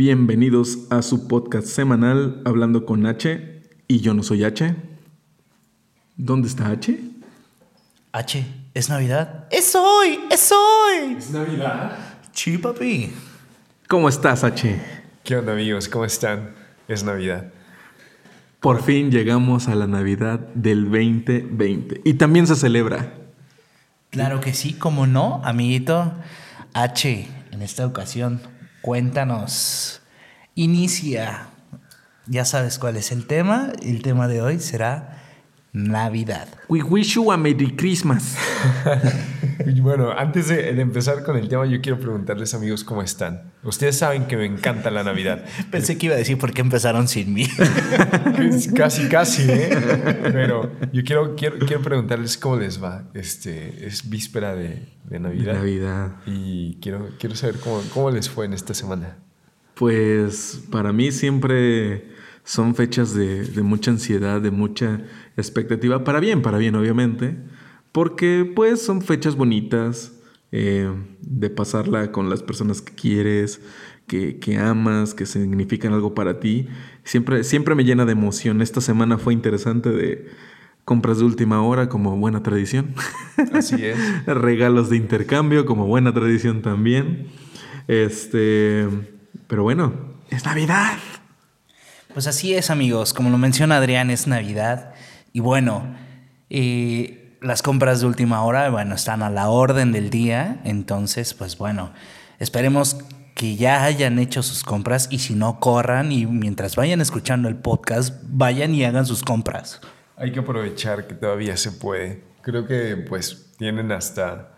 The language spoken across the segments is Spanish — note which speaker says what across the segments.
Speaker 1: Bienvenidos a su podcast semanal Hablando con H y yo no soy H. ¿Dónde está H?
Speaker 2: H, ¿es Navidad? ¡Es hoy! ¡Es hoy!
Speaker 3: ¿Es Navidad?
Speaker 2: Sí, papi.
Speaker 1: ¿Cómo estás H?
Speaker 3: ¿Qué onda amigos? ¿Cómo están? Es Navidad.
Speaker 1: Por fin llegamos a la Navidad del 2020 y también se celebra.
Speaker 2: Claro que sí, como no, amiguito. H, en esta ocasión, cuéntanos. Inicia. Ya sabes cuál es el tema. El tema de hoy será Navidad.
Speaker 1: We wish you a Merry Christmas.
Speaker 3: Bueno, antes de, de empezar con el tema, yo quiero preguntarles amigos cómo están. Ustedes saben que me encanta la Navidad.
Speaker 2: Pensé que iba a decir por qué empezaron sin mí.
Speaker 3: Casi, casi, ¿eh? Pero yo quiero, quiero, quiero preguntarles cómo les va. Este, es víspera de, de Navidad.
Speaker 1: Navidad.
Speaker 3: Y quiero, quiero saber cómo, cómo les fue en esta semana.
Speaker 1: Pues para mí siempre son fechas de, de mucha ansiedad, de mucha expectativa, para bien, para bien obviamente, porque pues son fechas bonitas eh, de pasarla con las personas que quieres, que, que amas, que significan algo para ti. Siempre, siempre me llena de emoción. Esta semana fue interesante de compras de última hora como buena tradición.
Speaker 3: Así es.
Speaker 1: Regalos de intercambio como buena tradición también. Este, pero bueno, es Navidad.
Speaker 2: Pues así es, amigos. Como lo menciona Adrián, es Navidad. Y bueno, las compras de última hora, bueno, están a la orden del día. Entonces, pues bueno, esperemos que ya hayan hecho sus compras y si no, corran y mientras vayan escuchando el podcast, vayan y hagan sus compras.
Speaker 3: Hay que aprovechar que todavía se puede. Creo que pues tienen hasta,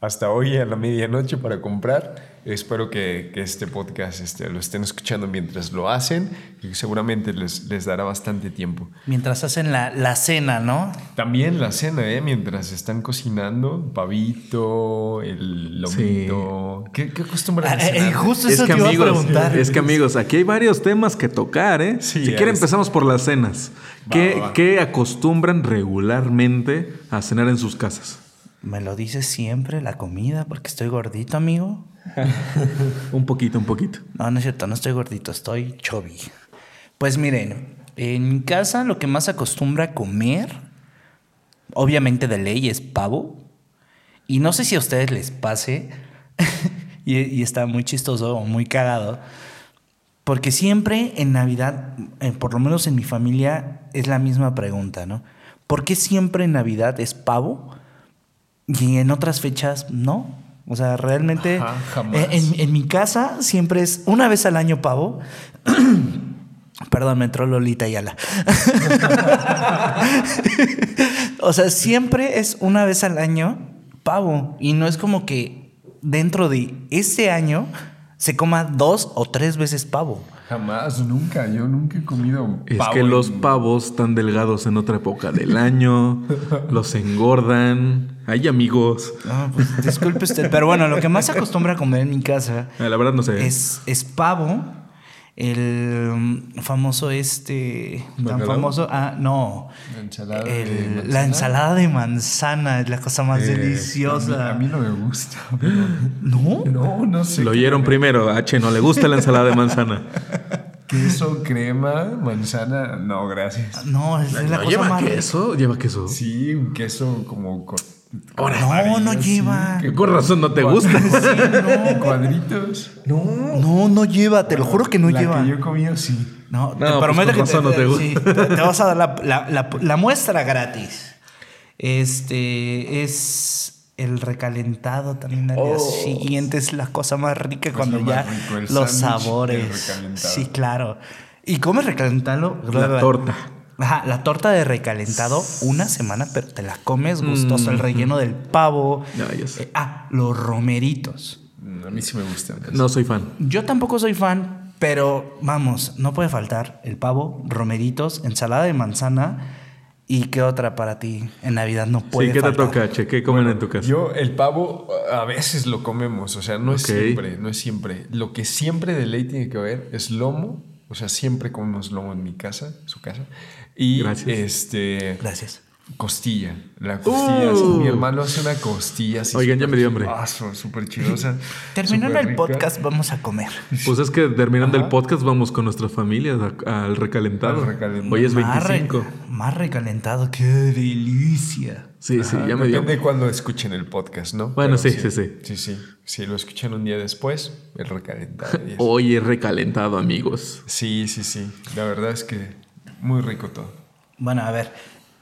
Speaker 3: hasta hoy a la medianoche para comprar. Espero que, que este podcast este, lo estén escuchando mientras lo hacen y seguramente les, les dará bastante tiempo.
Speaker 2: Mientras hacen la, la cena, ¿no?
Speaker 3: También la cena, ¿eh? Mientras están cocinando, pavito, el lomito. ¿Qué, qué acostumbran a
Speaker 2: Ah, eh,
Speaker 3: cenar?
Speaker 2: eh, justo
Speaker 1: Es que
Speaker 2: te iba a
Speaker 1: amigos,
Speaker 2: preguntar.
Speaker 1: es que amigos, aquí hay varios temas que tocar, ¿eh?
Speaker 3: Sí,
Speaker 1: si quieren
Speaker 3: es.
Speaker 1: empezamos por las cenas.
Speaker 3: Va,
Speaker 1: ¿Qué,
Speaker 3: va, va.
Speaker 1: qué acostumbran regularmente a cenar en sus casas?
Speaker 2: ¿Me lo dices siempre la comida porque estoy gordito, amigo?
Speaker 1: Un poquito, un poquito.
Speaker 2: No, no es cierto, no estoy gordito, estoy chubby. Pues miren, en mi casa lo que más acostumbra a comer, obviamente de ley, es pavo. Y no sé si a ustedes les pase, y, y está muy chistoso o muy cagado, porque siempre en Navidad, eh, por lo menos en mi familia, es la misma pregunta, ¿no? ¿Por qué siempre en Navidad es pavo y en otras fechas no? O sea, realmente
Speaker 3: Ajá, jamás.
Speaker 2: eh, en, en mi casa siempre es una vez al año pavo. Perdón, me entró Lolita Ayala. o sea, siempre es una vez al año pavo. Y no es como que dentro de ese año se coma dos o tres veces pavo.
Speaker 3: Jamás, nunca. Yo nunca he comido
Speaker 1: Es
Speaker 3: pavo
Speaker 1: que los pavos están delgados en otra época del año, los engordan. Hay amigos.
Speaker 2: Ah, pues, disculpe usted. Pero bueno, lo que más se acostumbra a comer en mi casa
Speaker 1: Ah, La verdad no sé.
Speaker 2: es, es pavo. El mm, famoso este. Tan famoso. Ah, no.
Speaker 3: La ensalada
Speaker 2: El-
Speaker 3: de manzana.
Speaker 2: la ensalada de manzana es la cosa más
Speaker 3: Eh,
Speaker 2: deliciosa.
Speaker 3: A mí, a mí no me gusta. pero-
Speaker 2: ¿No?
Speaker 3: No, no sé.
Speaker 1: Lo oyeron primero. H no le gusta la ensalada de manzana.
Speaker 3: Queso, crema, manzana. No, gracias.
Speaker 2: No, es la
Speaker 1: ¿No
Speaker 2: cosa
Speaker 1: lleva
Speaker 2: más.
Speaker 1: queso? ¿Lleva queso?
Speaker 3: Sí, un queso como. con-
Speaker 1: Ahora,
Speaker 2: No, no
Speaker 3: amarillo, sí,
Speaker 2: lleva.
Speaker 3: que-
Speaker 1: Con razón no te gusta.
Speaker 3: Sí, no, cuadritos. No.
Speaker 2: No, no lleva, te lo juro que no
Speaker 3: la
Speaker 2: lleva.
Speaker 3: que yo he comido, sí.
Speaker 2: No,
Speaker 1: No,
Speaker 2: te
Speaker 1: pues
Speaker 2: prometo
Speaker 1: con
Speaker 2: que
Speaker 1: no te gusta.
Speaker 2: sí, te, te vas a dar la, la- la- la muestra gratis. Este es el recalentado también al día
Speaker 1: Oh.
Speaker 2: siguiente es la cosa más rica
Speaker 3: Pues
Speaker 2: cuando
Speaker 3: lo
Speaker 2: ya
Speaker 3: rico,
Speaker 2: los sabores. Sí, claro. ¿Y comes recalentado?
Speaker 1: La torta.
Speaker 2: Ajá, la torta de recalentado una semana, pero te la comes gustoso. El relleno del pavo.
Speaker 1: Sé.
Speaker 2: Eh, ah, los romeritos.
Speaker 3: Mm, A mí sí me gusta.
Speaker 1: No soy fan.
Speaker 2: Yo tampoco soy fan, pero vamos, no puede faltar el pavo, romeritos, ensalada de manzana y qué otra para ti en Navidad no puede
Speaker 1: Sí, ¿qué te
Speaker 2: faltar.
Speaker 1: toca, H? ¿Qué comen en tu casa?
Speaker 3: Yo, el pavo, a veces lo comemos, o sea, no es siempre, no es siempre. Lo que siempre de ley tiene que haber es lomo, o sea, siempre comemos lomo en mi casa, su casa. Y
Speaker 1: Gracias.
Speaker 3: este.
Speaker 2: Gracias.
Speaker 3: Costilla. La costilla.
Speaker 1: Uh.
Speaker 3: Mi hermano hace una costilla así.
Speaker 1: Oigan, ya me dio hambre.
Speaker 3: Súper chidosa.
Speaker 2: Terminando el podcast, vamos a comer.
Speaker 1: Pues es que terminando
Speaker 3: Ajá.
Speaker 1: el podcast vamos con nuestras familias al recalentado.
Speaker 3: Al recalentado.
Speaker 1: Hoy es
Speaker 2: Más re-
Speaker 1: 25.
Speaker 2: Más recalentado. ¡Qué delicia!
Speaker 1: Sí, sí, ya me dio
Speaker 3: Depende de cuando escuchen el podcast, ¿no?
Speaker 1: Bueno, sí,
Speaker 3: Pero
Speaker 1: sí, sí.
Speaker 3: Sí, sí. Si lo escuchan un día después, el recalentado.
Speaker 1: Hoy es recalentado, amigos.
Speaker 3: Sí, sí, sí. La verdad es que muy rico todo.
Speaker 2: Bueno, a ver.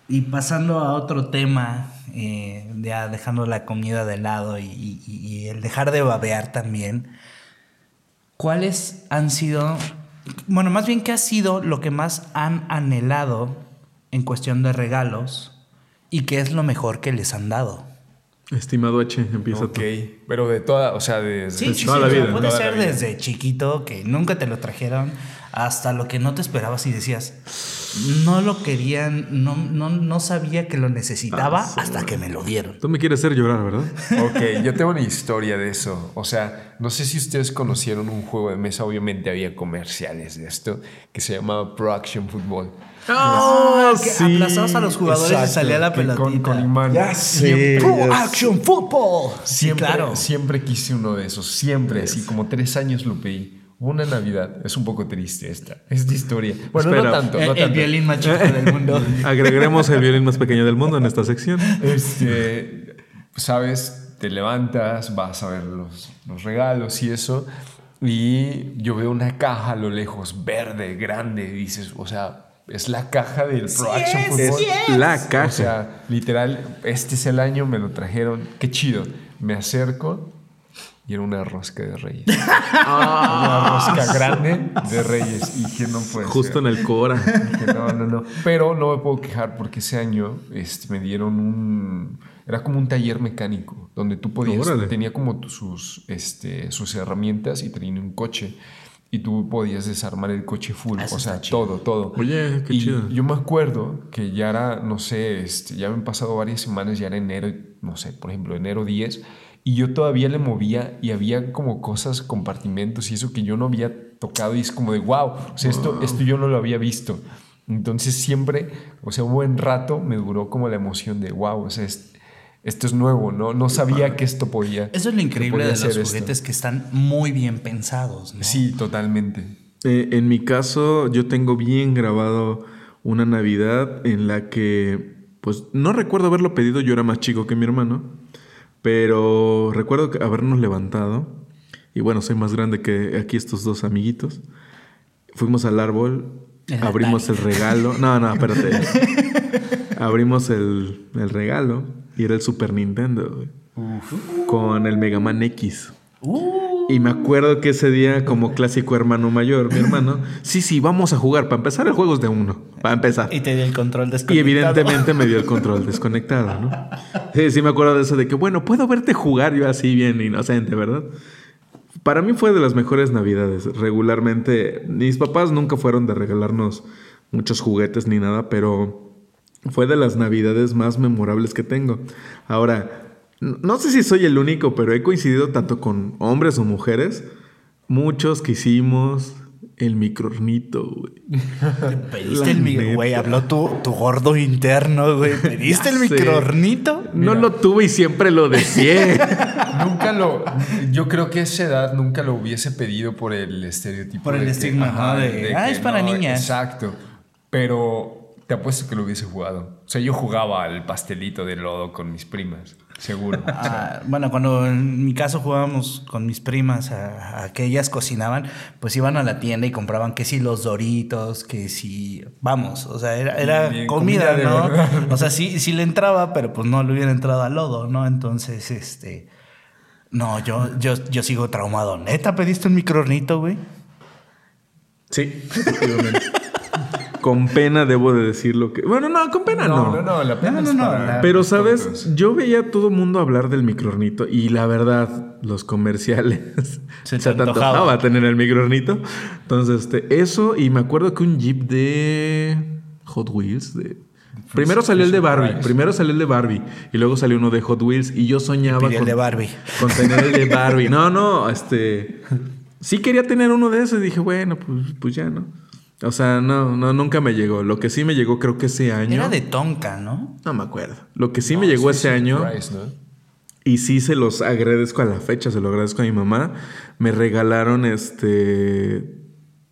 Speaker 2: Y pasando a otro tema, eh, ya dejando la comida de lado y, y- y el dejar de babear también. ¿Cuáles han sido, bueno, más bien qué ha sido lo que más han anhelado en cuestión de regalos y qué es lo mejor que les han dado?
Speaker 1: Estimado H, empieza
Speaker 3: Ok,
Speaker 1: tú.
Speaker 3: pero de toda, o sea, de...
Speaker 2: Sí, sí, sí.
Speaker 1: toda la
Speaker 2: o sea,
Speaker 1: vida.
Speaker 2: Puede
Speaker 3: Toda la
Speaker 2: ser desde chiquito que nunca te lo trajeron hasta lo que no te esperabas y decías, no lo querían, no, no, no sabía que lo necesitaba
Speaker 1: Ah, sí.
Speaker 2: hasta que me lo dieron.
Speaker 1: Tú me quieres hacer llorar, ¿verdad?
Speaker 3: Ok, yo tengo una historia de eso. O sea, no sé si ustedes conocieron un juego de mesa, obviamente había comerciales de esto, que se llamaba Pro Action Football.
Speaker 2: Ah, que aplazabas a los jugadores y
Speaker 3: Exacto,
Speaker 2: salía la pelotita.
Speaker 3: Con, con imán.
Speaker 1: Ya
Speaker 3: Siempre-
Speaker 1: sé.
Speaker 2: Pro
Speaker 1: ya
Speaker 2: Action Football. Sí,
Speaker 3: Siempre,
Speaker 2: claro.
Speaker 3: siempre quise uno de esos, siempre, así como tres años lo pedí. Una Navidad, es un poco triste esta, esta historia. Bueno,
Speaker 1: Espera.
Speaker 3: no tanto,
Speaker 2: El,
Speaker 3: no
Speaker 2: el
Speaker 3: tanto.
Speaker 2: violín más chico del mundo.
Speaker 1: Agregaremos el violín más pequeño del mundo en esta sección.
Speaker 3: Este, sabes, te levantas, vas a ver los, los regalos y eso, y yo veo una caja a lo lejos, verde, grande, y dices, o sea, es la caja del Pro Action
Speaker 2: es,
Speaker 3: Football.
Speaker 2: sí
Speaker 1: La caja.
Speaker 3: O sea, literal, este es el año, me lo trajeron, qué chido. Me acerco y era una rosca de reyes. una rosca grande de reyes. Y que no puede
Speaker 1: Justo en
Speaker 3: ser.
Speaker 1: el Cora.
Speaker 3: Dije, no, no, no. Pero no me puedo quejar porque ese año este, me dieron un... Era como un taller mecánico donde tú podías...
Speaker 1: Órale.
Speaker 3: Tenía como sus, este, sus herramientas y tenía un coche. Y tú podías desarmar el coche full.
Speaker 2: Eso
Speaker 3: o sea, todo, todo.
Speaker 1: Oye, qué
Speaker 3: y
Speaker 1: chido.
Speaker 3: Yo me acuerdo que ya era, no sé, este, ya me han pasado varias semanas, ya era enero, no sé, por ejemplo, enero 10, y yo todavía le movía y había como cosas, compartimentos y eso que yo no había tocado y es como de, wow, o sea, esto, esto yo no lo había visto. Entonces siempre, o sea, un buen rato me duró como la emoción de, wow, o sea, es- esto es nuevo, ¿no? No sabía que esto podía.
Speaker 2: Eso es lo increíble de los
Speaker 3: esto.
Speaker 2: juguetes que están muy bien pensados. ¿no?
Speaker 3: Sí, totalmente.
Speaker 1: Eh, en mi caso, yo tengo bien grabado una Navidad en la que, pues, no recuerdo haberlo pedido, yo era más chico que mi hermano, pero recuerdo que habernos levantado, y bueno, soy más grande que aquí estos dos amiguitos, fuimos al árbol,
Speaker 2: El
Speaker 1: abrimos el regalo, no, no, espérate, abrimos el, el regalo y era el Super Nintendo, con el Mega Man X.
Speaker 2: Uh,
Speaker 1: Y me acuerdo que ese día, como clásico hermano mayor, mi hermano, sí, sí, vamos a jugar. Para empezar, el juego es de uno. Para empezar.
Speaker 2: y te dio el control
Speaker 1: Y
Speaker 2: desconectado.
Speaker 1: evidentemente me dio el control desconectado, ¿no? Sí, sí me acuerdo de eso de que, bueno, puedo verte jugar yo así bien inocente, ¿verdad? Para mí fue de las mejores navidades. Regularmente, mis papás nunca fueron de regalarnos muchos juguetes ni nada, pero fue de las navidades más memorables que tengo. Ahora, no sé si soy el único, pero he coincidido tanto con hombres o mujeres, muchos que hicimos el microornito, güey.
Speaker 2: Pediste
Speaker 1: La
Speaker 2: el micro,
Speaker 1: neta.
Speaker 2: güey, habló tu, tu gordo interno, güey. ¿Pediste el microornito?
Speaker 1: No
Speaker 3: Mira.
Speaker 1: lo tuve y siempre lo deseé.
Speaker 3: Nunca lo. Yo creo que a esa edad nunca lo hubiese pedido por el estereotipo.
Speaker 2: Por el estigma, ¿no? De, "Ah, es para niñas".
Speaker 3: Exacto. Pero te apuesto que lo hubiese jugado. O sea, yo jugaba al pastelito de lodo con mis primas, seguro.
Speaker 2: Ah, bueno, cuando en mi caso jugábamos con mis primas a, a que ellas cocinaban, pues iban a la tienda y compraban que si los doritos, que si... Vamos, o sea, era, era
Speaker 3: Bien,
Speaker 2: comida, ¿no?
Speaker 3: verdad.
Speaker 2: O sea, sí, sí le entraba, pero pues no le hubiera entrado al lodo, ¿no? Entonces, este... No, yo, yo, yo sigo traumado. ¿Neta pediste un microornito, güey?
Speaker 1: Sí, efectivamente. Con pena debo de decir lo que... Bueno, no, con pena no.
Speaker 3: no, no, no, la pena
Speaker 2: No, no,
Speaker 3: es
Speaker 2: no,
Speaker 3: para
Speaker 2: la-
Speaker 1: Pero, ¿sabes?
Speaker 3: tontos.
Speaker 1: Yo veía a todo mundo hablar del microornito y la verdad, los comerciales
Speaker 2: Se
Speaker 1: se,
Speaker 2: te antojaba.
Speaker 1: tener el microornito. Entonces, este, eso y me acuerdo que un Jeep de Hot Wheels, de... Primero salió el de Barbie, primero salió el de Barbie y luego salió uno de Hot Wheels y yo soñaba
Speaker 2: Pidió el
Speaker 1: con
Speaker 2: de Barbie.
Speaker 1: con tener el de Barbie. No, no, este sí quería tener uno de esos y dije, bueno, pues, pues ya no. O sea, no, no, nunca me llegó. Lo que sí me llegó creo que ese año.
Speaker 2: Era de Tonka, ¿no?
Speaker 1: No me acuerdo. Lo que sí me llegó ese año.
Speaker 3: Price, ¿no?
Speaker 1: Y sí se los agradezco a la fecha, se lo agradezco a mi mamá. Me regalaron este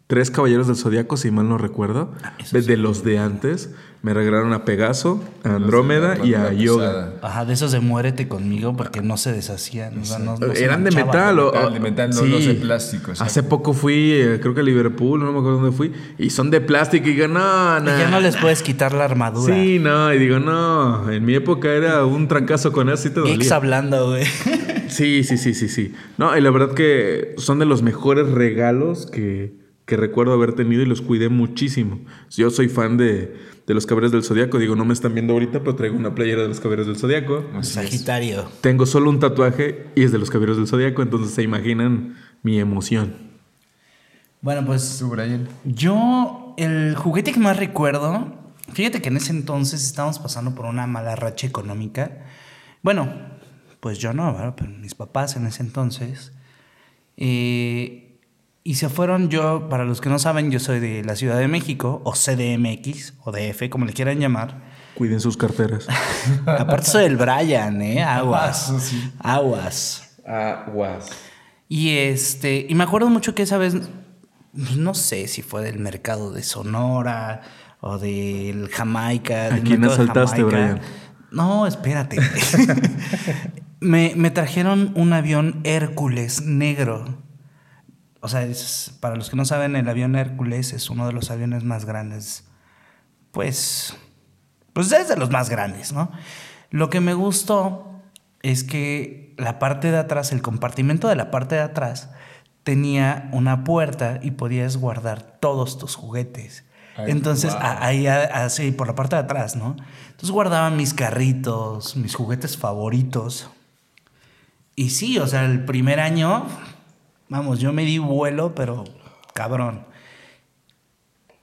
Speaker 1: tres caballeros del zodiaco, si mal no recuerdo,
Speaker 2: eso
Speaker 1: de los de antes. Me regalaron a Pegaso, a Andrómeda y a Yoga.
Speaker 3: pesada.
Speaker 2: Ajá, de esos de muérete conmigo porque no se deshacían. o sea, no- no se
Speaker 1: Eran de metal, o,
Speaker 3: de metal, no los de plástico.
Speaker 1: Hace poco fui, eh, creo que a Liverpool, no me acuerdo dónde fui, y son de plástico y digo, no,
Speaker 2: Y
Speaker 1: no.
Speaker 2: ya no les puedes quitar la armadura.
Speaker 1: Sí, no, y digo, no, en mi época era un trancazo con eso y te
Speaker 2: Geeks
Speaker 1: dolía.
Speaker 2: hablando, güey.
Speaker 1: Sí, sí, sí, sí, sí. No, y la verdad que son de los mejores regalos que, que recuerdo haber tenido y los cuidé muchísimo. Yo soy fan de, de los Caballeros del Zodiaco. Digo, no me están viendo ahorita, pero traigo una playera de los Caballeros del Zodiaco.
Speaker 2: Sagitario.
Speaker 1: Tengo solo un tatuaje y es de los Caballeros del Zodiaco, entonces se imaginan mi emoción.
Speaker 2: Bueno, pues
Speaker 3: ¿Tú, Brian?
Speaker 2: yo, el juguete que más recuerdo, fíjate que en ese entonces estábamos pasando por una mala racha económica. Bueno, pues yo no, ¿verdad? pero mis papás en ese entonces. Eh, y se fueron, yo, para los que no saben, yo soy de la Ciudad de México, o CDMX, o DF, como le quieran llamar.
Speaker 1: Cuiden sus carteras.
Speaker 2: Aparte soy el Brian, ¿eh? Aguas.
Speaker 3: Eso sí.
Speaker 2: Aguas.
Speaker 1: Aguas.
Speaker 2: Y este, y me acuerdo mucho que esa vez, pues, no sé si fue del mercado de Sonora o del Jamaica.
Speaker 1: ¿A
Speaker 2: del
Speaker 1: quién
Speaker 2: mercado de
Speaker 1: asaltaste,
Speaker 2: Jamaica.
Speaker 1: Brian?
Speaker 2: No, espérate. me, me trajeron un avión Hércules negro. O sea, es- para los que no saben, el avión Hércules es uno de los aviones más grandes. Pues, pues es de los más grandes, ¿no? Lo que me gustó es que la parte de atrás, el compartimento de la parte de atrás, tenía una puerta y podías guardar todos tus juguetes.
Speaker 3: Ay,
Speaker 2: Entonces,
Speaker 3: wow.
Speaker 2: ahí, así, por la parte de atrás, ¿no? Entonces guardaba mis carritos, mis juguetes favoritos. Y sí, o sea, el primer año, vamos, yo me di vuelo, pero cabrón.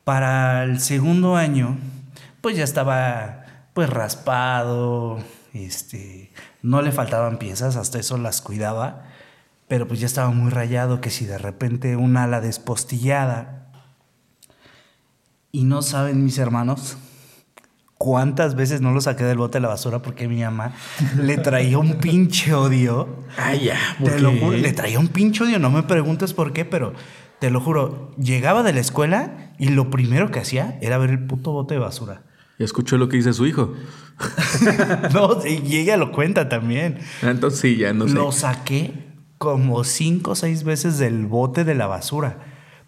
Speaker 2: Para el segundo año, pues ya estaba pues raspado, este, no le faltaban piezas, hasta eso las cuidaba, pero pues ya estaba muy rayado que si de repente un ala despostillada y no saben mis hermanos cuántas veces no lo saqué del bote de la basura porque mi mamá le traía un pinche odio.
Speaker 1: Ay, ya.
Speaker 2: Te lo juro, le traía un pinche odio, no me preguntes por qué, pero te lo juro, llegaba de la escuela y lo primero que hacía era ver el puto bote de basura.
Speaker 1: Ya escuchó lo que dice su hijo.
Speaker 2: no, y ella lo cuenta también.
Speaker 1: Ah, Entonces sí, ya no sé.
Speaker 2: Lo saqué como cinco o seis veces del bote de la basura.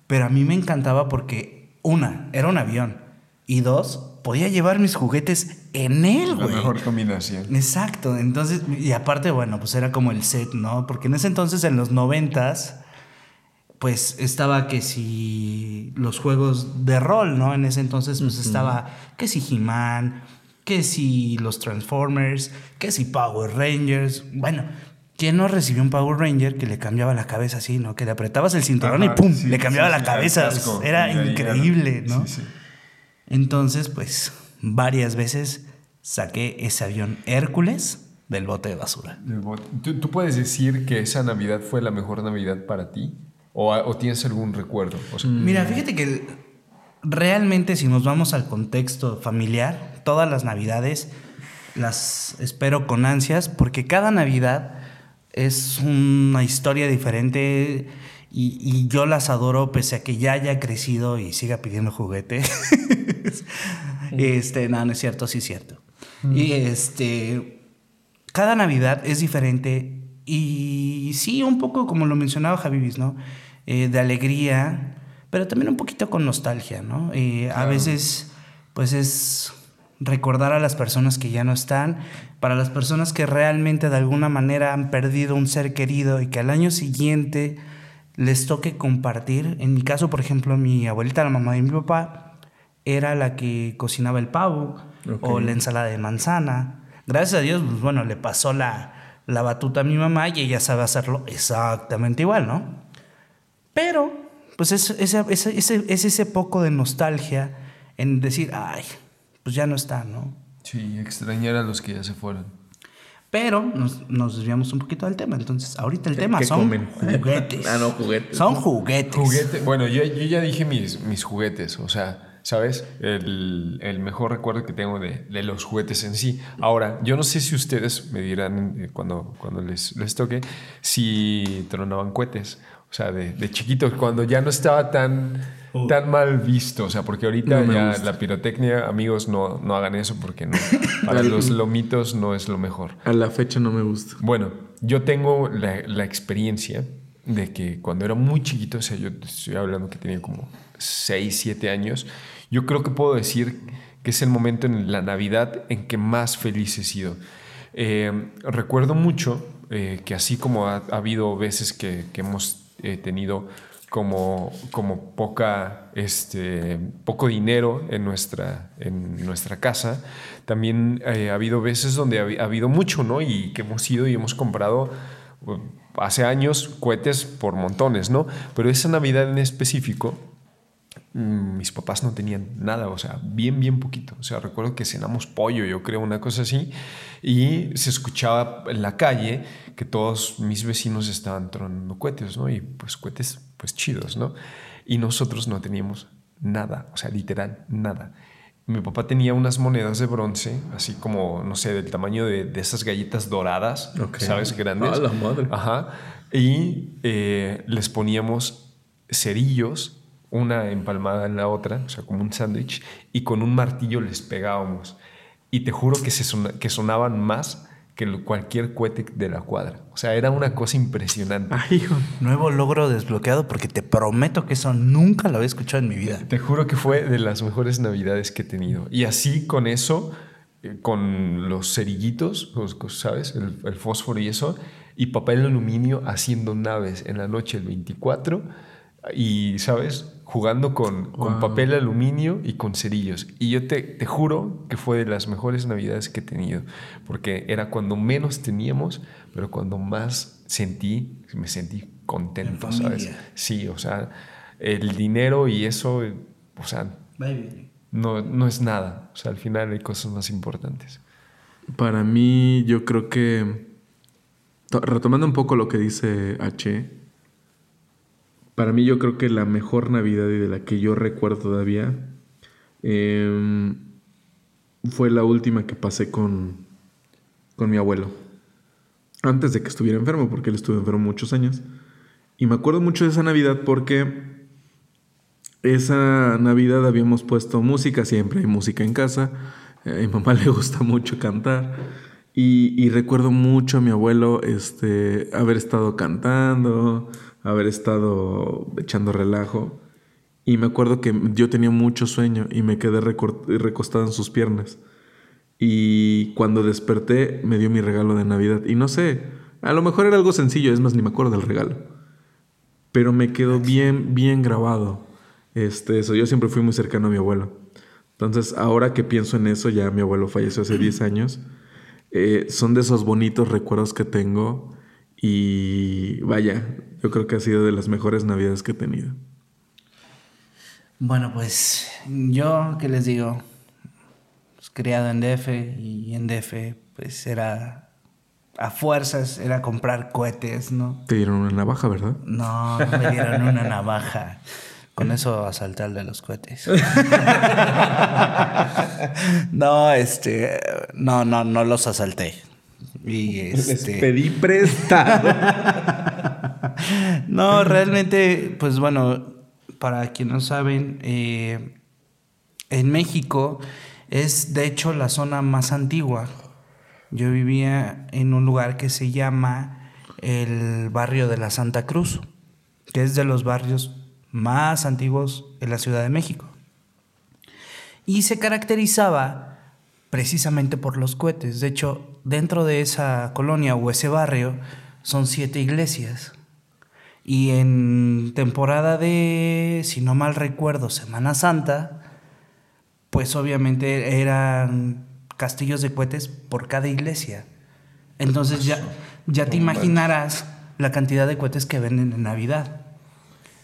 Speaker 2: Pero a mí me encantaba porque, una, era un avión. Y dos, podía llevar mis juguetes en él,
Speaker 3: La
Speaker 2: güey.
Speaker 3: mejor combinación.
Speaker 2: Exacto, entonces, y aparte, bueno, pues era como el set, ¿no? Porque en ese entonces, en los noventas, pues estaba que si los juegos de rol, ¿no? En ese entonces, pues estaba que si He-Man, que si los Transformers, que si Power Rangers. Bueno, ¿quién no recibió un Power Ranger que le cambiaba la cabeza así, ¿no? Que le apretabas el cinturón
Speaker 3: Ajá,
Speaker 2: y ¡pum!
Speaker 3: sí,
Speaker 2: le cambiaba
Speaker 3: sí,
Speaker 2: la cabeza.
Speaker 3: casco.
Speaker 2: Era increíble, ¿no?
Speaker 3: Sí, sí.
Speaker 2: Entonces, pues, varias veces saqué ese avión Hércules del bote de basura.
Speaker 3: ¿Tú, tú puedes decir que esa Navidad fue la mejor Navidad para ti? ¿O, o tienes algún recuerdo? O sea,
Speaker 2: Mira, fíjate que realmente si nos vamos al contexto familiar, todas las navidades las espero con ansias porque cada navidad es una historia diferente y, y yo las adoro pese a que ya haya crecido y siga pidiendo juguete. este, no, no es cierto, sí es cierto. Y este, cada Navidad es diferente y sí, un poco como lo mencionaba Javibis, ¿no? Eh, de alegría, pero también un poquito con nostalgia, ¿no? Eh, A veces, pues es recordar a las personas que ya no están, para las personas que realmente de alguna manera han perdido un ser querido y que al año siguiente les toque compartir. En mi caso, por ejemplo, mi abuelita, la mamá de mi papá, era la que cocinaba el pavo o la ensalada de manzana. Gracias a Dios, pues bueno, le pasó la, la batuta a mi mamá y ella sabe hacerlo exactamente igual, ¿no? Pero, pues es, ese- es ese poco de nostalgia en decir, ay, pues ya no está, ¿no?
Speaker 3: sí, extrañar a los que ya se fueron.
Speaker 2: Pero nos, nos desviamos un poquito del tema. Entonces, ahorita el
Speaker 1: ¿Qué-
Speaker 2: tema son
Speaker 1: comen?
Speaker 2: juguetes.
Speaker 1: Ah, no, juguetes.
Speaker 2: Son juguetes.
Speaker 3: Juguete. Bueno, yo, yo ya dije mis, mis juguetes, o sea, ¿sabes? El, el mejor recuerdo que tengo de, de los juguetes en sí. Ahora, yo no sé si ustedes me dirán eh, cuando, cuando les, les toque si tronaban cohetes. O sea, de, de chiquitos, cuando ya no estaba tan, tan mal visto. O sea, porque ahorita
Speaker 1: No
Speaker 3: ya
Speaker 1: gusta.
Speaker 3: la pirotecnia, amigos, no, no hagan eso porque no. Para los lomitos no es lo mejor.
Speaker 1: A la fecha no me gusta.
Speaker 3: Bueno, yo tengo la, la experiencia de que cuando era muy chiquito, o sea, yo te estoy hablando que tenía como 6, 7 años, yo creo que puedo decir que es el momento en la Navidad en que más feliz he sido. Eh, recuerdo mucho eh, que así como ha, ha habido veces que, hemos eh, tenido como, como poca, este, poco dinero en nuestra, en nuestra casa, también ha habido veces donde ha, ha habido mucho, ¿no? Y que hemos ido y hemos comprado hace años cohetes por montones, ¿no? Pero esa Navidad en específico, mis papás no tenían nada, o sea, bien, bien poquito. O sea, recuerdo que cenamos pollo, yo creo, una cosa así, y se escuchaba en la calle que todos mis vecinos estaban tronando cohetes, ¿no? Y pues cohetes, pues chidos, ¿no? Y nosotros no teníamos nada, o sea, literal, nada. Mi papá tenía unas monedas de bronce, así como, no sé, del tamaño de, de esas galletas doradas,
Speaker 1: Ok.
Speaker 3: ¿sabes? Grandes.
Speaker 1: ¡A la madre!
Speaker 3: Ajá. Y eh, les poníamos cerillos, una empalmada en la otra, o sea, como un sándwich, y con un martillo les pegábamos. Y te juro que, se sona- que sonaban más que cualquier cohete de la cuadra. O sea, era una cosa impresionante.
Speaker 1: Ay, hijo.
Speaker 2: Nuevo logro desbloqueado porque te prometo que eso nunca lo había escuchado en mi vida.
Speaker 3: Te juro que fue de las mejores navidades que he tenido. Y así con eso, eh, con los cerillitos, ¿sabes? El, el fósforo y eso, y papel aluminio haciendo naves en la noche el 24, y, ¿sabes? Jugando con, con
Speaker 1: Wow.
Speaker 3: papel aluminio y con cerillos. Y yo te, te juro que fue de las mejores navidades que he tenido, porque era cuando menos teníamos, pero cuando más sentí, me sentí contento,
Speaker 2: En
Speaker 3: ¿sabes? Sí, o sea, el dinero y eso, o sea, no, no es nada. O sea, al final hay cosas más importantes.
Speaker 1: Para mí, yo creo que, to- retomando un poco lo que dice H, para mí yo creo que la mejor Navidad y de la que yo recuerdo todavía em, fue la última que pasé con, con mi abuelo. Antes de que estuviera enfermo, porque él estuvo enfermo muchos años. Y me acuerdo mucho de esa Navidad porque esa Navidad habíamos puesto música, siempre hay música en casa. A mi mamá le gusta mucho cantar. Y, y recuerdo mucho a mi abuelo este, haber estado cantando, haber estado echando relajo. Y me acuerdo que yo tenía mucho sueño y me quedé recostado en sus piernas. Y cuando desperté me dio mi regalo de Navidad. Y no sé, a lo mejor era algo sencillo, es más, ni me acuerdo del regalo pero me quedó bien, bien grabado. Este, eso, yo siempre fui muy cercano a mi abuelo. Entonces, ahora que pienso en eso, ya mi abuelo falleció hace 10 años, eh, son de esos bonitos recuerdos que tengo y vaya, yo creo que ha sido de las mejores navidades que he tenido.
Speaker 2: Bueno, pues yo, ¿qué les digo? Pues, criado en DF y en DF, pues era a fuerzas, era comprar cohetes, ¿no?
Speaker 1: Te dieron una navaja, ¿verdad?
Speaker 2: No, no me dieron una navaja. Con eso asalté al de los cohetes. no, este, no, no, no los asalté. Y este,
Speaker 1: pedí prestado.
Speaker 2: no, realmente, pues bueno, para quienes no saben, eh, en México es de hecho la zona más antigua. Yo vivía en un lugar que se llama el barrio de la Santa Cruz, que es de los barrios más antiguos en la Ciudad de México. Y se caracterizaba precisamente por los cohetes. De hecho, dentro de esa colonia o ese barrio son siete iglesias. Y en temporada de, si no mal recuerdo, Semana Santa, pues obviamente eran castillos de cohetes por cada iglesia. Entonces ya, ya te imaginarás la cantidad de cohetes que venden en Navidad.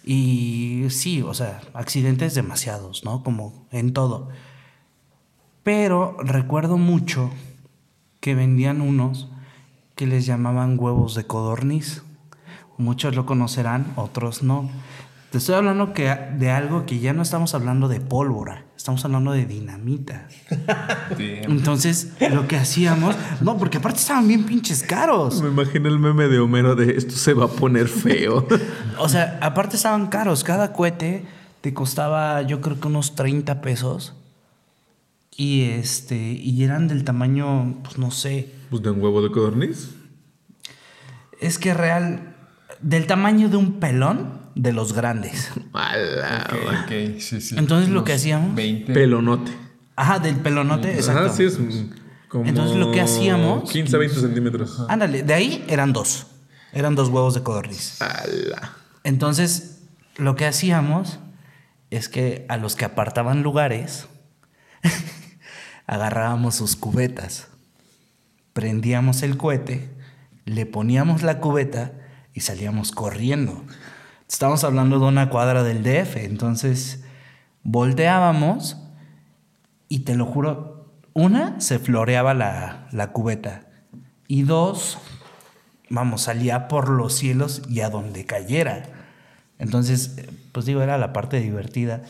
Speaker 2: Y sí, o sea, accidentes demasiados, ¿no? Como en todo. Pero recuerdo mucho que vendían unos que les llamaban huevos de codorniz. Muchos lo conocerán, otros no. Te estoy hablando que, de algo que ya no estamos hablando de pólvora, estamos hablando de dinamita. Entonces, lo que hacíamos, no, porque aparte estaban bien pinches caros.
Speaker 1: Me imagino el meme de Homero de esto se va a poner feo.
Speaker 2: O sea, aparte estaban caros. Cada cohete te costaba, yo creo que unos 30 pesos. Y este, y eran del tamaño, pues no sé.
Speaker 1: Pues de un huevo de codorniz.
Speaker 2: Es que real, del tamaño de un pelón de los grandes.
Speaker 1: Mala.
Speaker 3: Ok, ok, sí, sí.
Speaker 2: Entonces lo que hacíamos-
Speaker 3: 20.
Speaker 1: Pelonote.
Speaker 2: Ajá, del pelonote, exacto.
Speaker 1: Ajá, sí es como
Speaker 2: Entonces, lo que hacíamos-
Speaker 1: 15 a 20 centímetros.
Speaker 2: Ándale, de ahí eran dos. Eran dos huevos de codorniz.
Speaker 1: Ala.
Speaker 2: Entonces, lo que hacíamos es que a los que apartaban lugares, agarrábamos sus cubetas, prendíamos el cohete, le poníamos la cubeta y salíamos corriendo. Estamos hablando de una cuadra del DF, entonces volteábamos y te lo juro, una, se floreaba la, la cubeta y dos, vamos, salía por los cielos y a donde cayera. Entonces, pues digo, era la parte divertida.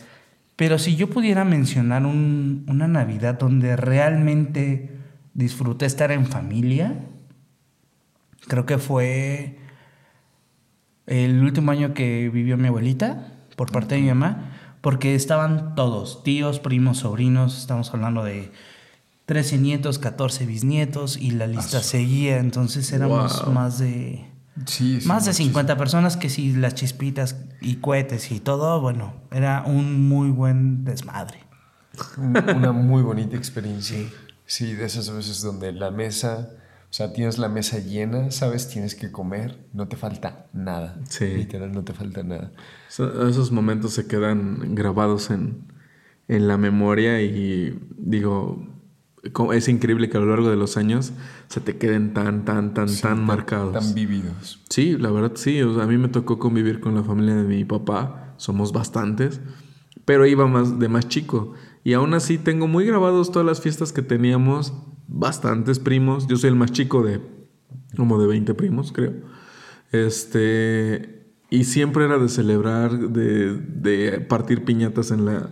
Speaker 2: Pero si yo pudiera mencionar un- una Navidad donde realmente disfruté estar en familia, creo que fue el último año que vivió mi abuelita por parte de mi mamá, porque estaban todos, tíos, primos, sobrinos, estamos hablando de 13 nietos, 14 bisnietos y la lista seguía, entonces éramos
Speaker 1: Wow.
Speaker 2: más de
Speaker 3: Sí, sí,
Speaker 2: más de
Speaker 3: muchísimo.
Speaker 2: 50 personas que si las chispitas y cohetes y todo, bueno, era un muy buen desmadre.
Speaker 3: Un- Una muy bonita experiencia. Sí. de esas veces donde la mesa, o sea, tienes la mesa llena, sabes, tienes que comer, no te falta nada.
Speaker 1: Sí.
Speaker 3: Literal, no te falta nada.
Speaker 1: So- Esos momentos se quedan grabados en, en la memoria y digo, es increíble que a lo largo de los años se te queden tan, tan, tan,
Speaker 3: Sí,
Speaker 1: tan marcados.
Speaker 3: Tan vívidos.
Speaker 1: Sí, la verdad sí. O sea, a mí me tocó convivir con la familia de mi papá. Somos bastantes. Pero iba más de más chico. Y aún así tengo muy grabados todas las fiestas que teníamos. Bastantes primos. Yo soy el más chico de como de 20 primos, creo. Este. Y siempre era de celebrar, de, de partir piñatas en, la,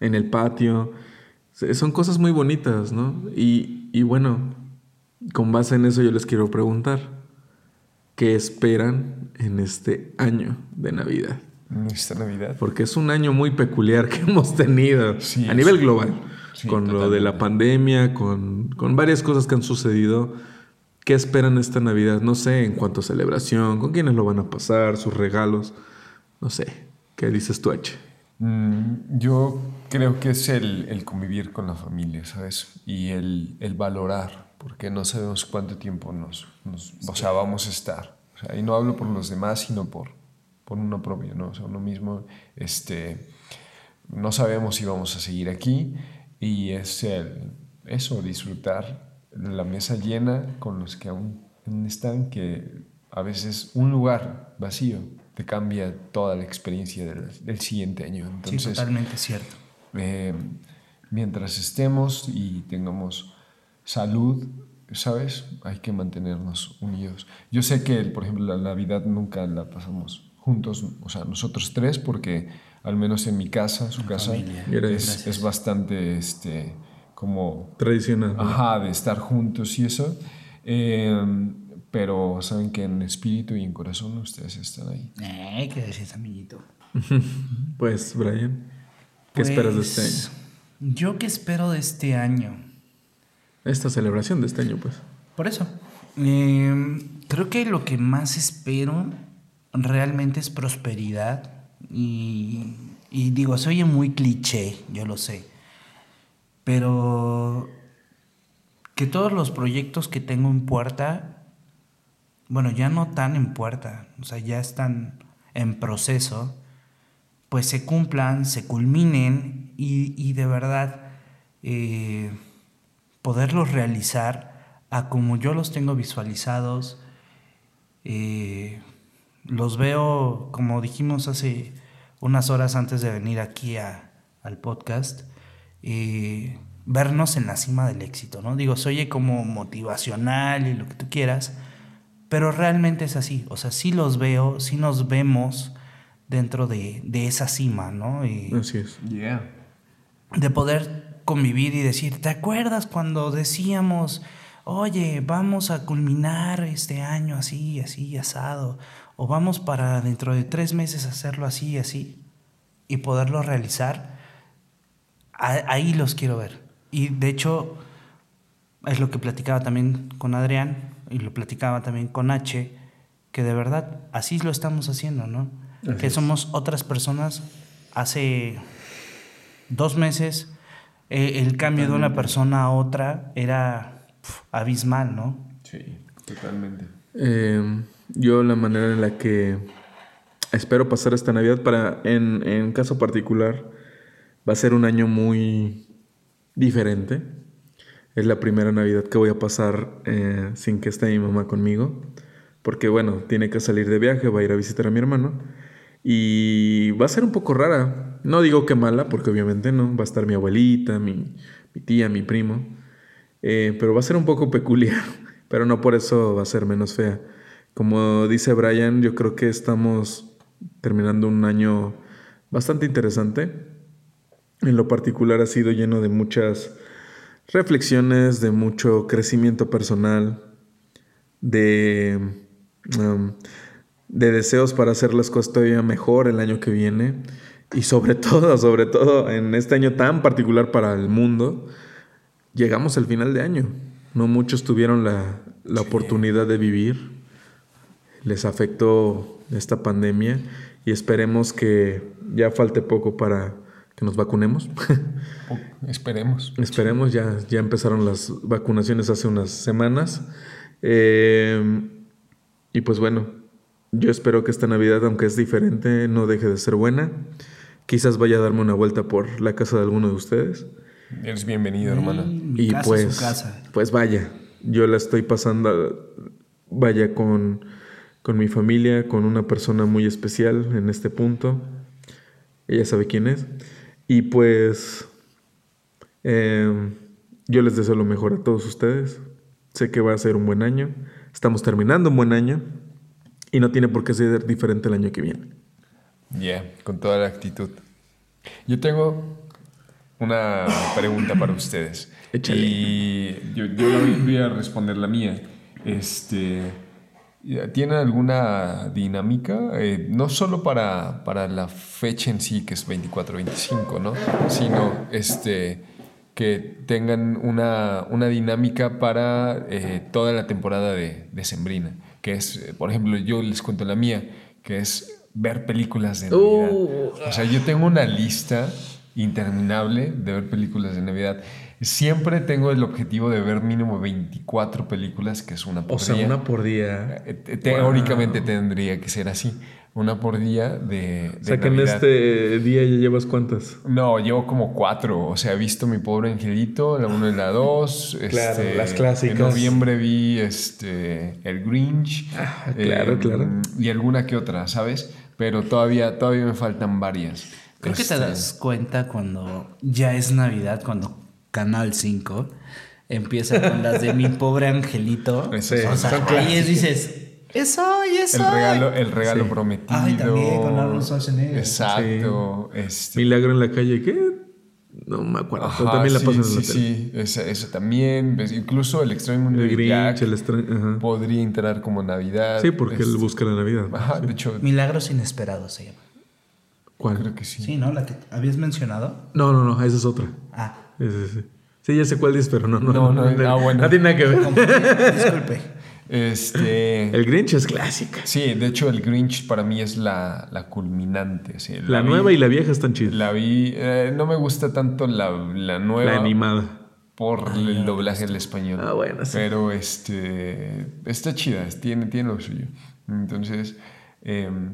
Speaker 1: en el patio. Son cosas muy bonitas, ¿no? Y, y bueno, con base en eso yo les quiero preguntar. ¿Qué esperan en este año de Navidad?
Speaker 3: Esta Navidad.
Speaker 1: Porque es un año muy peculiar que hemos tenido
Speaker 3: Sí,
Speaker 1: a nivel
Speaker 3: sí.
Speaker 1: global.
Speaker 3: Sí,
Speaker 1: con lo de la pandemia, con, con varias cosas que han sucedido. ¿Qué esperan esta Navidad? No sé, en cuanto a celebración, con quiénes lo van a pasar, sus regalos. No sé. ¿Qué dices tú, H?
Speaker 3: Mm, yo creo que es el, el convivir con la familia, ¿sabes? Y el, el valorar, porque no sabemos cuánto tiempo nos, nos- o sea, vamos a estar. O sea, y no hablo por los demás, sino por, por uno propio, ¿no? O sea, uno mismo, este, no sabemos si vamos a seguir aquí y es el, eso, disfrutar la mesa llena con los que aún están, que a veces un lugar vacío te cambia toda la experiencia del, del siguiente año.
Speaker 2: Sí,
Speaker 3: Entonces,
Speaker 2: totalmente cierto.
Speaker 3: Eh, mientras estemos y tengamos salud, ¿sabes? Hay que mantenernos unidos. Yo sé que, por ejemplo, la Navidad nunca la pasamos juntos, o sea, nosotros tres, porque al menos en mi casa, su casa, es, es bastante, este, como
Speaker 1: Tradicional. ¿no?
Speaker 3: Ajá, de estar juntos y eso. Eh, pero saben que en espíritu y en corazón ustedes están ahí.
Speaker 2: Eh, ¿Qué decís, amiguito?
Speaker 1: Pues, Brian, ¿qué esperas de este año?
Speaker 2: Pues, Yo qué espero de este año.
Speaker 1: Esta celebración de este año, pues.
Speaker 2: Por eso. eh, creo que lo que más espero realmente es prosperidad. Y, y digo, se oye muy cliché, yo lo sé. Pero que todos los proyectos que tengo en puerta, bueno, ya no tan en puerta, o sea, ya están en proceso, pues se cumplan, se culminen y, y de verdad eh, poderlos realizar a como yo los tengo visualizados. eh, los veo, como dijimos hace unas horas antes de venir aquí a- al podcast, eh, vernos en la cima del éxito, ¿no? Digo, se oye como motivacional y lo que tú quieras, pero realmente es así. O sea, sí los veo, sí nos vemos dentro de, de esa cima, ¿no? Y
Speaker 1: Así es.
Speaker 3: Yeah.
Speaker 2: de poder convivir y decir, ¿te acuerdas cuando decíamos, oye, vamos a culminar este año así, así, asado, o vamos para dentro de tres meses hacerlo así, así, y poderlo realizar? Ahí los quiero ver. Y de hecho, es lo que platicaba también con Adrián y lo platicaba también con H, que de verdad así lo estamos haciendo, ¿no? Que somos otras personas hace dos meses, eh, el cambio de una persona a otra era pf, abismal, ¿no?
Speaker 3: Sí, totalmente.
Speaker 1: Eh, yo la manera en la que espero pasar esta Navidad para, en, en caso particular, va a ser un año muy diferente. Es la primera Navidad que voy a pasar eh, sin que esté mi mamá conmigo. Porque bueno, tiene que salir de viaje, va a ir a visitar a mi hermano. Y va a ser un poco rara. No digo que mala, porque obviamente no. Va a estar mi abuelita, mi, mi tía, mi primo. Eh, pero va a ser un poco peculiar. Pero no por eso va a ser menos fea. Como dice Brian, yo creo que estamos terminando un año bastante interesante. En lo particular ha sido lleno de muchas reflexiones, de mucho crecimiento personal, de, um, de deseos para hacer las cosas todavía mejor el año que viene. Y sobre todo, sobre todo en este año tan particular para el mundo, llegamos al final de año. No muchos tuvieron la, la oportunidad de vivir. Les afectó esta pandemia y esperemos que ya falte poco para que nos vacunemos.
Speaker 3: Esperemos.
Speaker 1: Esperemos, ya, ya empezaron las vacunaciones hace unas semanas. Eh, y pues bueno, yo espero que esta Navidad, aunque es diferente, no deje de ser buena. Quizás vaya a darme una vuelta por la casa de alguno de ustedes.
Speaker 3: Eres bienvenido, hermana.
Speaker 2: Mi
Speaker 1: y
Speaker 2: casa,
Speaker 1: pues,
Speaker 2: su casa.
Speaker 1: pues vaya, yo la estoy pasando, vaya con, con mi familia, con una persona muy especial en este punto. Ella sabe quién es. Y pues eh, yo les deseo lo mejor a todos ustedes. Sé que va a ser un buen año. Estamos terminando un buen año. Y no tiene por qué ser diferente el año que viene.
Speaker 3: Yeah, con toda la actitud. Yo tengo una pregunta para ustedes.
Speaker 1: Échale.
Speaker 3: Y yo, yo voy a responder la mía. Este, ¿Tienen alguna dinámica? Eh, no solo para, para la fecha en sí, que es 24-25, ¿no? Sino este, que tengan una, una dinámica para eh, toda la temporada de, de Sembrina. Que es, eh, por ejemplo, yo les cuento la mía, que es ver películas de Navidad. O sea, yo tengo una lista interminable de ver películas de Navidad. Siempre tengo el objetivo de ver mínimo 24 películas, que es una por
Speaker 1: O sea,
Speaker 3: día.
Speaker 1: una por día.
Speaker 3: Eh, te- Teóricamente tendría que ser así. Una por día de, de
Speaker 1: O sea, que en este día ya llevas cuántas.
Speaker 3: No, llevo como cuatro. O sea, he visto Mi Pobre Angelito, la 1 y la 2.
Speaker 1: Claro, las clásicas.
Speaker 3: En noviembre vi este, El Grinch.
Speaker 1: Ah, claro, claro.
Speaker 3: Y alguna que otra, ¿sabes? Pero todavía, todavía me faltan varias.
Speaker 2: Creo que te
Speaker 3: Este,
Speaker 2: das cuenta cuando ya es Navidad, cuando Canal 5 empieza con las de mi pobre angelito.
Speaker 3: Sí,
Speaker 2: o sea, ahí es, dices, es hoy, es
Speaker 3: El
Speaker 2: hoy.
Speaker 3: regalo, el regalo
Speaker 1: Sí.
Speaker 3: prometido.
Speaker 2: Ay, también, con Arnold Schwarzenegger.
Speaker 3: Exacto. Este,
Speaker 1: Milagro en la calle, ¿qué? No me acuerdo.
Speaker 3: Ajá,
Speaker 1: también la
Speaker 3: sí,
Speaker 1: pasan en
Speaker 3: sí,
Speaker 1: la tele.
Speaker 3: sí, esa, esa también. Ves, Incluso el extraño mundo
Speaker 1: El
Speaker 3: de
Speaker 1: Grinch,
Speaker 3: Jack
Speaker 1: el extra- ajá.
Speaker 3: podría entrar como Navidad.
Speaker 1: Sí, porque él
Speaker 3: Este,
Speaker 1: busca la Navidad.
Speaker 3: Ajá,
Speaker 1: Sí.
Speaker 3: de hecho,
Speaker 2: Milagros inesperados se llama.
Speaker 1: ¿Cuál?
Speaker 3: creo que sí.
Speaker 2: Sí, ¿no? La que habías mencionado.
Speaker 1: No, no, no, esa es otra.
Speaker 2: Ah,
Speaker 1: Ese, sí. Sí, ya sé cuál dices, pero no, no,
Speaker 3: No, no, ah, bueno.
Speaker 1: no tiene nada que ver.
Speaker 2: disculpe.
Speaker 3: Este.
Speaker 1: El Grinch es clásica.
Speaker 3: Sí, de hecho, el Grinch para mí es la, la culminante. sí,
Speaker 1: La
Speaker 3: vi-
Speaker 1: nueva y la vieja están chidas.
Speaker 3: La vi. eh, no me gusta tanto la, la nueva.
Speaker 1: La animada.
Speaker 3: Por el doblaje en español.
Speaker 1: Ah, bueno, sí.
Speaker 3: Pero este. Está chida, tiene, tiene lo suyo. Entonces. em,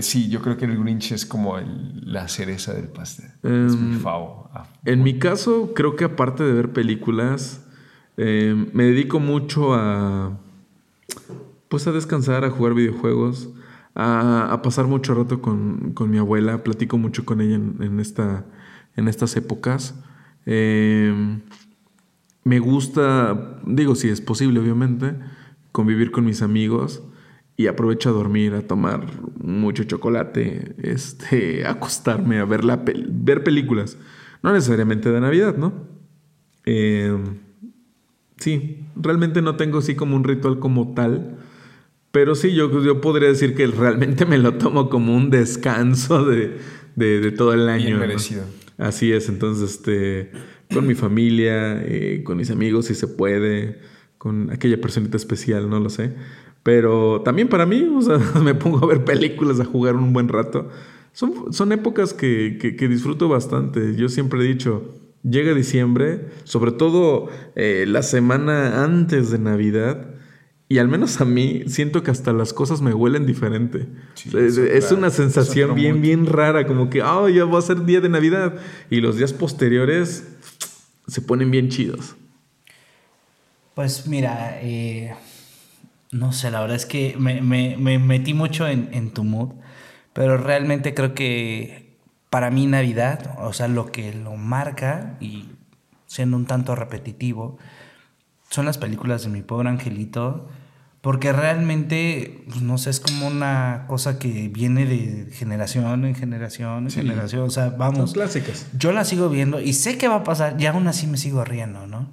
Speaker 3: sí, yo creo que el Grinch es como el- la cereza del pastel. es mi
Speaker 1: Em,
Speaker 3: favo. Ah,
Speaker 1: En mi caso, creo que aparte de ver películas, eh, me dedico mucho a. Pues a descansar, a jugar videojuegos, a, pasar mucho rato con, con mi abuela. Platico mucho con ella en, esta, en estas épocas. Eh, me gusta, digo, si es posible, obviamente, convivir con mis amigos y aprovecho a dormir, a tomar mucho chocolate, este, acostarme a ver, la ver películas. No necesariamente de Navidad, ¿no? Eh, sí, realmente no tengo así como un ritual como tal. Pero sí, yo, yo podría decir que realmente me lo tomo como un descanso de, de, todo el año.
Speaker 3: Bien merecido.
Speaker 1: Así es, entonces, este, con mi familia, eh, con mis amigos, si se puede, con aquella personita especial, no lo sé. Pero también para mí, o sea, me pongo a ver películas, a jugar un buen rato. Son, son épocas que, que, disfruto bastante. Yo siempre he dicho, llega diciembre, sobre todo eh, la semana antes de Navidad, y al menos a mí siento que hasta las cosas me huelen diferente. es, una sensación bien, bien rara, como que, oh, ya va a ser día de Navidad. Y los días posteriores se ponen bien chidos.
Speaker 2: Pues mira, eh, no sé, la verdad es que me, metí mucho en, en, tu mood, pero realmente creo que para mí Navidad, o sea, lo que lo marca y siendo un tanto repetitivo, son las películas de mi pobre angelito porque realmente, pues, no sé, es como una cosa que viene de generación en generación en generación. O sea, vamos.
Speaker 1: Son clásicas.
Speaker 2: Yo la sigo viendo y sé qué va a pasar y aún así me sigo riendo, ¿no?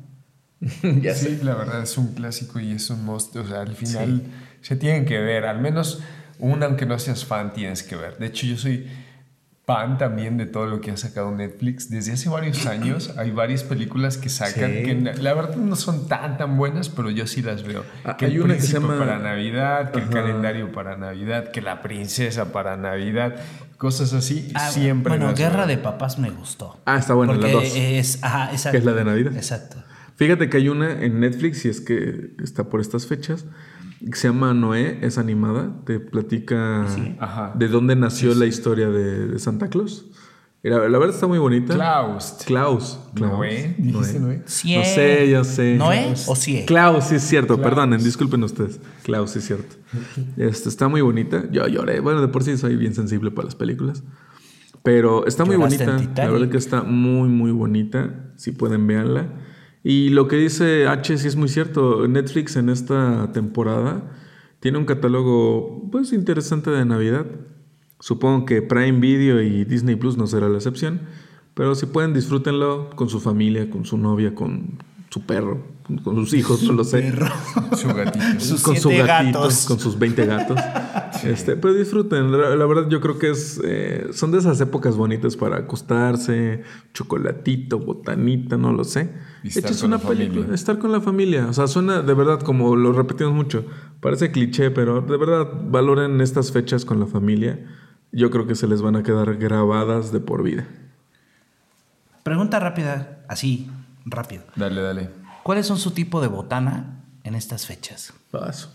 Speaker 3: ya sí, la verdad es un clásico y es un monstruo. O sea, al final se tienen que ver. Al menos una, aunque no seas fan, tienes que ver. De hecho, yo soy pan también de todo lo que ha sacado Netflix. Desde hace varios años hay varias películas que sacan que la verdad no son tan tan buenas, pero yo sí las veo.
Speaker 1: Ah, que hay una que se llama
Speaker 3: para Navidad, que el calendario para Navidad, que la princesa para Navidad, cosas así. Ah, siempre.
Speaker 2: Bueno, Guerra de Papás me gustó.
Speaker 1: Ah, está bueno, la dos.
Speaker 2: Es, ajá,
Speaker 1: Que es la de Navidad.
Speaker 2: Exacto.
Speaker 1: Fíjate que hay una en Netflix, y es que está por estas fechas, se llama Noé, es animada, te platica de dónde nació la historia de, Santa Claus. La, la, verdad está muy bonita.
Speaker 3: Klaus.
Speaker 1: Klaus.
Speaker 3: Noé. ¿Dijiste Noé?
Speaker 1: No sé, yo sé.
Speaker 2: ¿Noé o Sie?
Speaker 1: Klaus, sí es cierto. Perdonen, disculpen ustedes. Klaus, sí es cierto. Este, está muy bonita. Yo lloré. Bueno, de por sí soy bien sensible para las películas. Pero está muy bonita. La verdad que está muy, muy bonita. Si pueden, verla. Y lo que dice H sí es muy cierto. Netflix en esta temporada tiene un catálogo pues interesante de Navidad. Supongo que Prime Video y Disney Plus no será la excepción. Pero si pueden, disfrútenlo con su familia, con su novia, con su perro, con sus hijos, no lo sé.
Speaker 3: Su gatito.
Speaker 1: con sus gatitos, con sus 20 gatos. Este, pero disfruten. La, verdad, yo creo que es, eh, son de esas épocas bonitas para acostarse, chocolatito, botanita, no lo sé. con una la película, familia. estar con la familia. O sea, suena de verdad, como lo repetimos mucho, parece cliché, pero de verdad, valoren estas fechas con la familia. Yo creo que se les van a quedar grabadas de por vida.
Speaker 2: Pregunta rápida, así, rápido.
Speaker 3: Dale, dale.
Speaker 2: ¿Cuáles son su tipo de botana en estas fechas?
Speaker 1: Paso.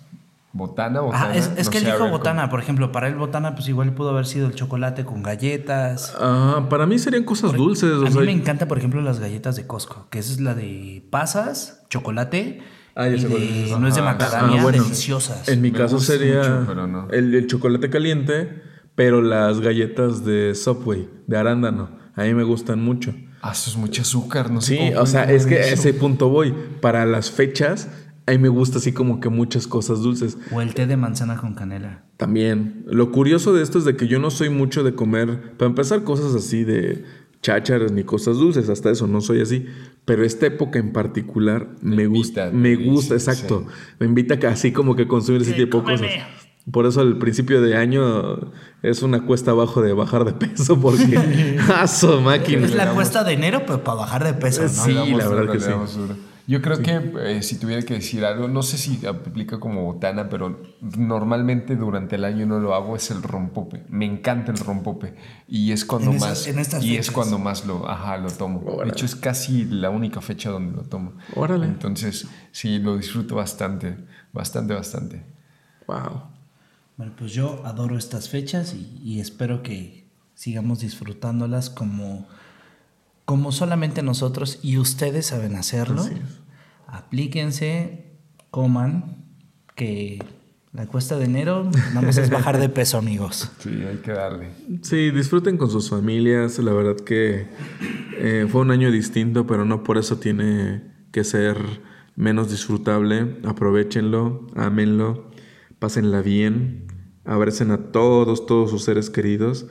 Speaker 3: Botana, botana.
Speaker 2: Ah, es, que él dijo botana, por ejemplo. Para él, botana, pues igual pudo haber sido el chocolate con galletas.
Speaker 1: Ah, para mí serían cosas dulces.
Speaker 2: A mí me encanta, por ejemplo, las galletas de Costco, que esa es la de pasas, chocolate. Ah, y de, no es de macadamia, ah, deliciosas.
Speaker 1: En mi caso sería el, chocolate caliente, pero las galletas de Subway, de arándano. A mí me gustan mucho.
Speaker 3: Ah, eso es mucho azúcar, no
Speaker 1: sé. Sí, o sea, es que a ese punto voy. Para las fechas, a mí me gusta así como que muchas cosas dulces.
Speaker 2: O el té de manzana con canela.
Speaker 1: También. Lo curioso de esto es de que yo no soy mucho de comer, para empezar, cosas así de chácharas ni cosas dulces, hasta eso no soy así. Pero esta época en particular me, gusta. Me gusta, exacto. Me invita a así como que consumir ese tipo de cosas. Por eso al principio de año es una cuesta abajo de bajar de peso porque ¡aso, máquina!
Speaker 2: Es la cuesta de enero, pero para bajar de peso, ¿no?
Speaker 1: Sí, la verdad que sí.
Speaker 3: Yo creo que eh, si tuviera que decir algo, no sé si aplica como botana, pero normalmente durante el año no lo hago, es el rompope. Me encanta el rompope. Y es cuando más. y es cuando más lo, ajá, lo tomo. De hecho, es casi la única fecha donde lo tomo.
Speaker 1: Órale.
Speaker 3: Entonces, sí, lo disfruto bastante. Bastante, bastante.
Speaker 1: Wow.
Speaker 2: Bueno, pues yo adoro estas fechas y, espero que sigamos disfrutándolas como, como solamente nosotros y ustedes saben hacerlo. Aplíquense, coman, que la cuesta de enero nada más es bajar de peso, amigos.
Speaker 3: Sí, hay que darle.
Speaker 1: Sí, disfruten con sus familias. La verdad que Eh, fue un año distinto, pero no por eso tiene que ser menos disfrutable. Aprovechenlo, ámenlo, pásenla bien, abracen a todos, todos sus seres queridos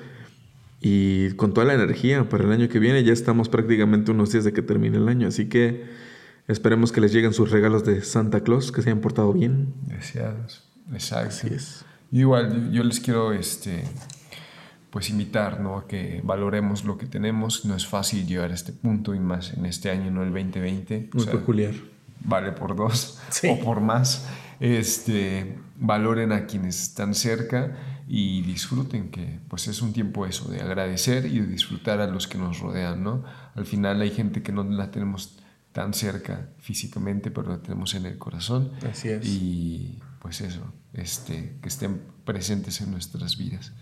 Speaker 1: y con toda la energía para el año que viene. Ya estamos prácticamente unos días de que termine el año, así que esperemos que les lleguen sus regalos de Santa Claus, que se hayan portado bien.
Speaker 3: Deseados. Exacto.
Speaker 1: Así es.
Speaker 3: Igual, yo les quiero este, pues invitar ¿no? a que valoremos lo que tenemos. No es fácil llegar a este punto y más en este año, no el 2020.
Speaker 1: Muy peculiar.
Speaker 3: Vale por dos
Speaker 2: Sí.
Speaker 3: o por más. Este, valoren a quienes están cerca y disfruten que pues es un tiempo eso de agradecer y de disfrutar a los que nos rodean, ¿no? Al final hay gente que no la tenemos tan cerca físicamente, pero la tenemos en el corazón.
Speaker 1: Así es.
Speaker 3: Y pues eso, este, que estén presentes en nuestras vidas.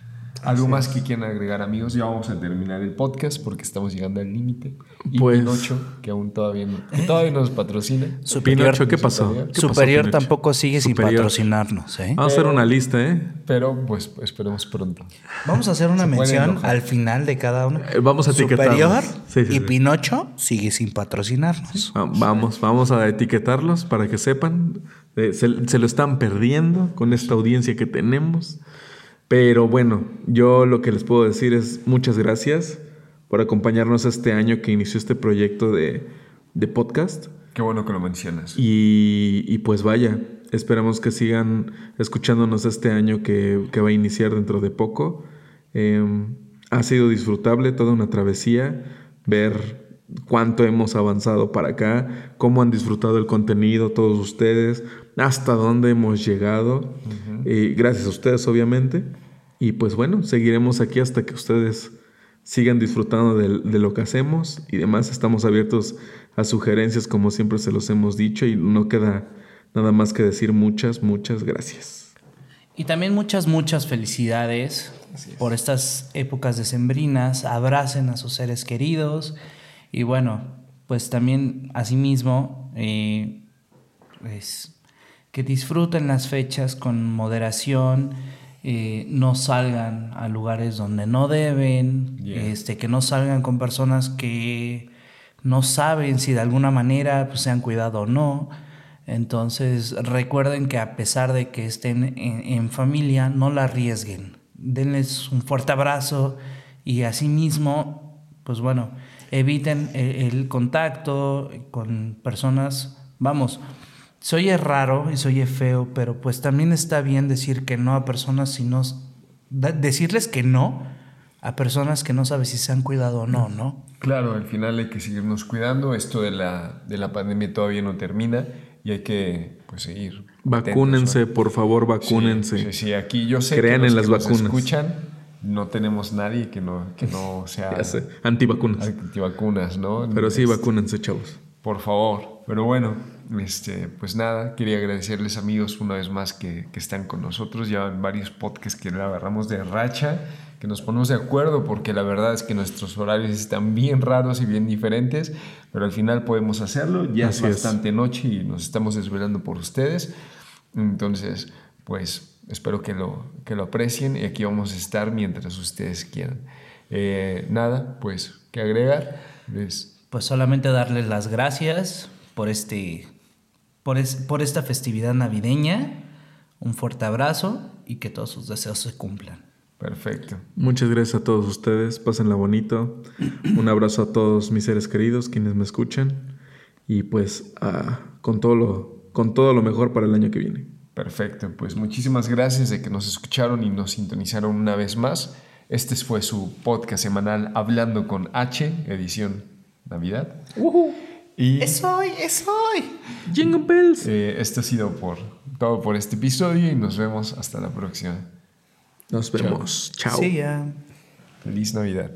Speaker 3: ¿Algo más que quieran agregar, amigos? Ya vamos a terminar el podcast porque estamos llegando al límite. Y
Speaker 1: Pues-
Speaker 3: Pinocho, que aún todavía, no, que todavía nos patrocina.
Speaker 2: Superior,
Speaker 1: Pinocho, ¿qué pasó? ¿Qué pasó,
Speaker 2: Superior
Speaker 1: Pinocho?
Speaker 2: tampoco sigue sin
Speaker 1: Superior.
Speaker 2: patrocinarnos, ¿eh?
Speaker 1: Vamos a hacer una lista, ¿eh?
Speaker 3: Pero pues esperemos pronto.
Speaker 2: Vamos a hacer una mención al final de cada uno.
Speaker 1: Eh, vamos a etiquetarlos.
Speaker 2: Superior
Speaker 1: Sí, sí,
Speaker 2: y
Speaker 1: sí.
Speaker 2: Pinocho sigue sin patrocinarnos.
Speaker 1: Vamos, vamos a etiquetarlos para que sepan. Eh, Se, se lo están perdiendo con esta audiencia que tenemos. Pero bueno, yo lo que les puedo decir es muchas gracias por acompañarnos este año que inició este proyecto de, de podcast.
Speaker 3: Qué bueno que lo mencionas.
Speaker 1: Y, y pues vaya, esperamos que sigan escuchándonos este año que, que va a iniciar dentro de poco. Eh, ha sido disfrutable, toda una travesía, ver cuánto hemos avanzado para acá, cómo han disfrutado el contenido todos ustedes, hasta dónde hemos llegado. Y gracias a ustedes, obviamente. Y pues bueno, seguiremos aquí hasta que ustedes sigan disfrutando de, de lo que hacemos y demás. Estamos abiertos a sugerencias, como siempre se los hemos dicho, y no queda nada más que decir muchas, muchas gracias.
Speaker 2: Y también muchas, muchas felicidades por estas épocas decembrinas. Abracen a sus seres queridos. Y bueno, pues también asimismo, eh, pues, que disfruten las fechas con moderación. eh, no salgan a lugares donde no deben,
Speaker 3: Yeah.
Speaker 2: este, que no salgan con personas que no saben si de alguna manera pues, se han cuidado o no. Entonces recuerden que a pesar de que estén en, en familia, no la arriesguen. Denles un fuerte abrazo y asimismo, pues bueno, eviten el, el contacto con personas, vamos, se oye raro y se oye feo, pero pues también está bien decir que no a personas si no, da- decirles que no a personas que no sabes si se han cuidado o no, ¿no?
Speaker 3: Claro, al final hay que seguirnos cuidando. Esto de la, de la pandemia todavía no termina y hay que pues, seguir.
Speaker 1: Vacúnense,
Speaker 3: atentos,
Speaker 1: por favor, vacúnense.
Speaker 3: Sí, sí, sí, aquí yo sé
Speaker 1: Crean
Speaker 3: que los
Speaker 1: en las
Speaker 3: que nos
Speaker 1: vacunas.
Speaker 3: escuchan no tenemos nadie que no, que no sea
Speaker 1: antivacunas.
Speaker 3: antivacunas, ¿no?
Speaker 1: Pero sí,
Speaker 3: Este,
Speaker 1: vacúnense, chavos.
Speaker 3: Por favor. Pero bueno, este, pues nada, quería agradecerles amigos una vez más que, que están con nosotros. Ya en varios podcasts que la agarramos de racha, que nos ponemos de acuerdo porque la verdad es que nuestros horarios están bien raros y bien diferentes, pero al final podemos hacerlo. Ya
Speaker 1: Así
Speaker 3: es
Speaker 1: es.
Speaker 3: bastante noche y nos estamos desvelando por ustedes. Entonces, pues espero que lo, que lo aprecien y aquí vamos a estar mientras ustedes quieran. Eh, nada, pues, ¿qué agregar? Les-
Speaker 2: Pues solamente darles las gracias por este por, es- por esta festividad navideña. Un fuerte abrazo y que todos sus deseos se cumplan.
Speaker 3: perfecto.
Speaker 1: Muchas gracias a todos ustedes. Pásenla bonito. Un abrazo a todos mis seres queridos, quienes me escuchan. Y pues ah, con, todo lo, con todo lo mejor para el año que viene.
Speaker 3: Perfecto, pues muchísimas gracias de que nos escucharon y nos sintonizaron una vez más. Este fue su podcast semanal Hablando con H, edición Navidad. Y
Speaker 2: ¡Es hoy! ¡Es hoy!
Speaker 1: Jingle bells.
Speaker 3: eh, esto ha sido por, todo por este episodio y nos vemos hasta la próxima.
Speaker 1: Nos vemos. Chao.
Speaker 2: Sí, ya.
Speaker 3: Feliz Navidad.